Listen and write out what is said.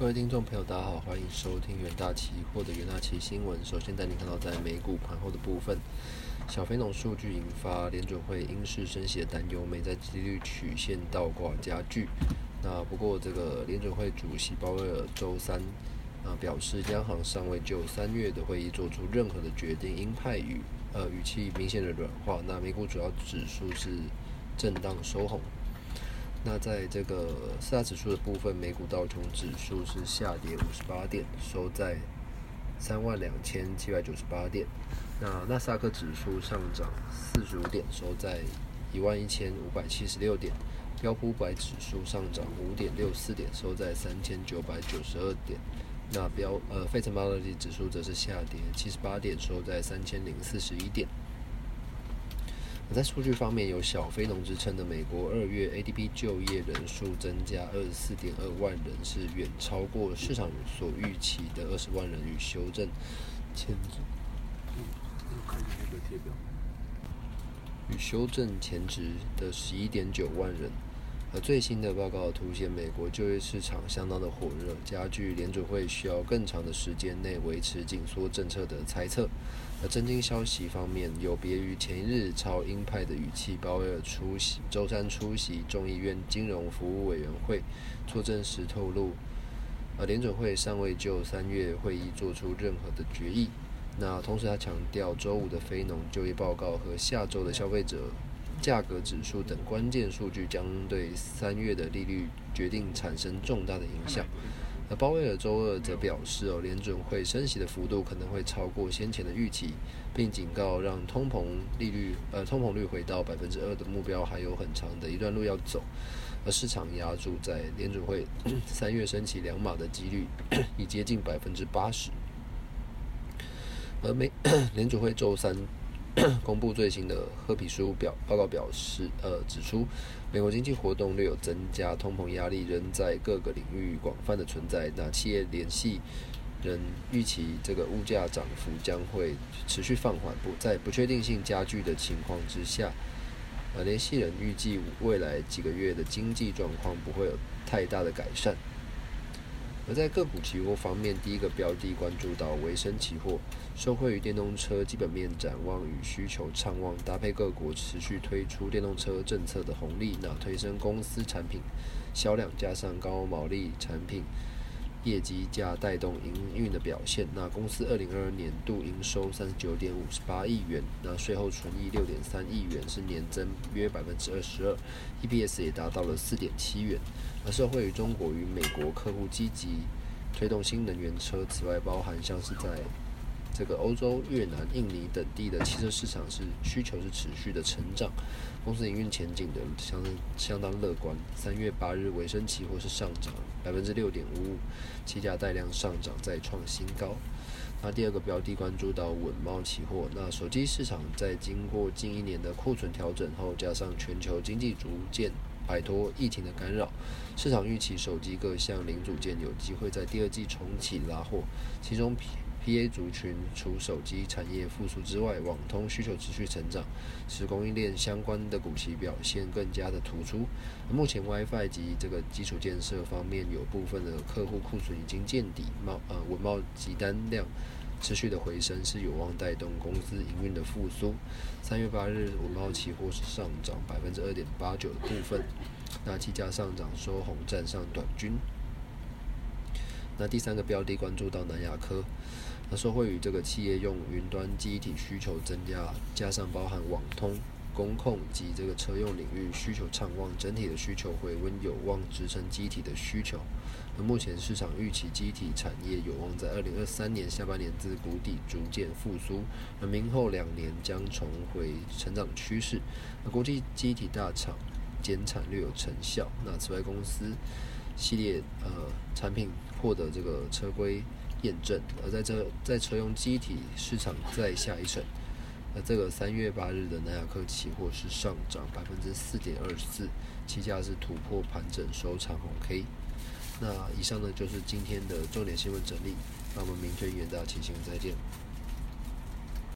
各位听众朋友，大家好，欢迎收听远大期货的远大期新闻。首先带您看到在美股盘后的部分，小非农数据引发联准会因势升息的担忧，美债利率曲线倒挂加剧。那不过这个联准会主席鲍威尔周三啊表示，央行尚未就三月的会议做出任何的决定，鹰派语呃语气明显的软化。那美股主要指数是震荡收红。那在这个四大指数的部分，美股道琼指数是下跌五十八点，收在三万两千七百九十八点。那纳斯达克指数上涨四十五点，收在一万一千五百七十六点。标普五百指数上涨五点六四点，收在三千九百九十二点。那标呃费城半导体指数则是下跌七十八点，收在三千零四十一点。在数据方面，有小非农之称的美国二月 ADP 就业人数增加二十四点二万人，是远超过市场所预期的二十万人，与修正前值。与修正前值的十一点九万人。而最新的报告凸显，美国就业市场相当的火热，加剧联准会需要更长的时间内维持紧缩政策的猜测。而震惊消息方面，有别于前一日超鹰派的语气，鲍威尔出席周三出席众议院金融服务委员会作证时透露，而联准会尚未就三月会议做出任何的决议。那同时他强调，周五的非农就业报告和下周的消费者。价格指数等关键数据将对三月的利率决定产生重大的影响。而鲍威尔周二则表示，哦，联准会升息的幅度可能会超过先前的预期，并警告让通膨利率呃通膨率回到百分之二的目标还有很长的一段路要走。而市场压注在联准会 三月升起两码的几率 已接近百分之八十。而美 联准会周三。公布最新的褐皮书表报告表示，呃，指出美国经济活动略有增加，通膨压力仍在各个领域广泛的存在。那企业联系人预期这个物价涨幅将会持续放缓，不在不确定性加剧的情况之下，呃，联系人预计未来几个月的经济状况不会有太大的改善。而在个股期货方面，第一个标的关注到维生期货，受惠于电动车基本面展望与需求畅旺，搭配各国持续推出电动车政策的红利，那推升公司产品销量，加上高毛利产品。业绩加带动营运的表现。那公司二零二二年度营收三十九点五十八亿元，那税后纯益六点三亿元，是年增约百分之二十二，EPS 也达到了四点七元。而社会与中国与美国客户积极推动新能源车，此外包含像是在。这个欧洲、越南、印尼等地的汽车市场是需求是持续的成长，公司营运前景的相相当乐观。三月八日，维生期货是上涨百分之六点五五，期价带量上涨再创新高。那第二个标的关注到稳贸期货，那手机市场在经过近一年的库存调整后，加上全球经济逐渐摆脱疫情的干扰，市场预期手机各项零组件有机会在第二季重启拉货，其中。P.A. 族群除手机产业复苏之外，网通需求持续成长，使供应链相关的股息表现更加的突出。目前 WiFi 及这个基础建设方面，有部分的客户库存已经见底，贸呃文贸集单量持续的回升，是有望带动公司营运的复苏。三月八日，文贸期货是上涨百分之二点八九的部分，那期价上涨收红，站上短均。那第三个标的关注到南亚科，那说会与这个企业用云端机体需求增加，加上包含网通、工控及这个车用领域需求畅旺，整体的需求回温有望支撑机体的需求。而目前市场预期机体产业有望在二零二三年下半年自谷底逐渐复苏，而明后两年将重回成长趋势。那国际机体大厂减产略有成效。那此外公司。系列呃产品获得这个车规验证，而在这在车用机体市场再下一城，那这个三月八日的南亚科期货是上涨百分之四点二四，期价是突破盘整收长红 K。那以上呢就是今天的重点新闻整理，那我们明天元大期新闻再见。